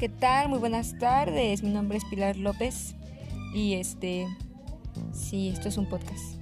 ¿qué tal? Muy buenas tardes. Mi nombre es Pilar López y este, sí, esto es un podcast.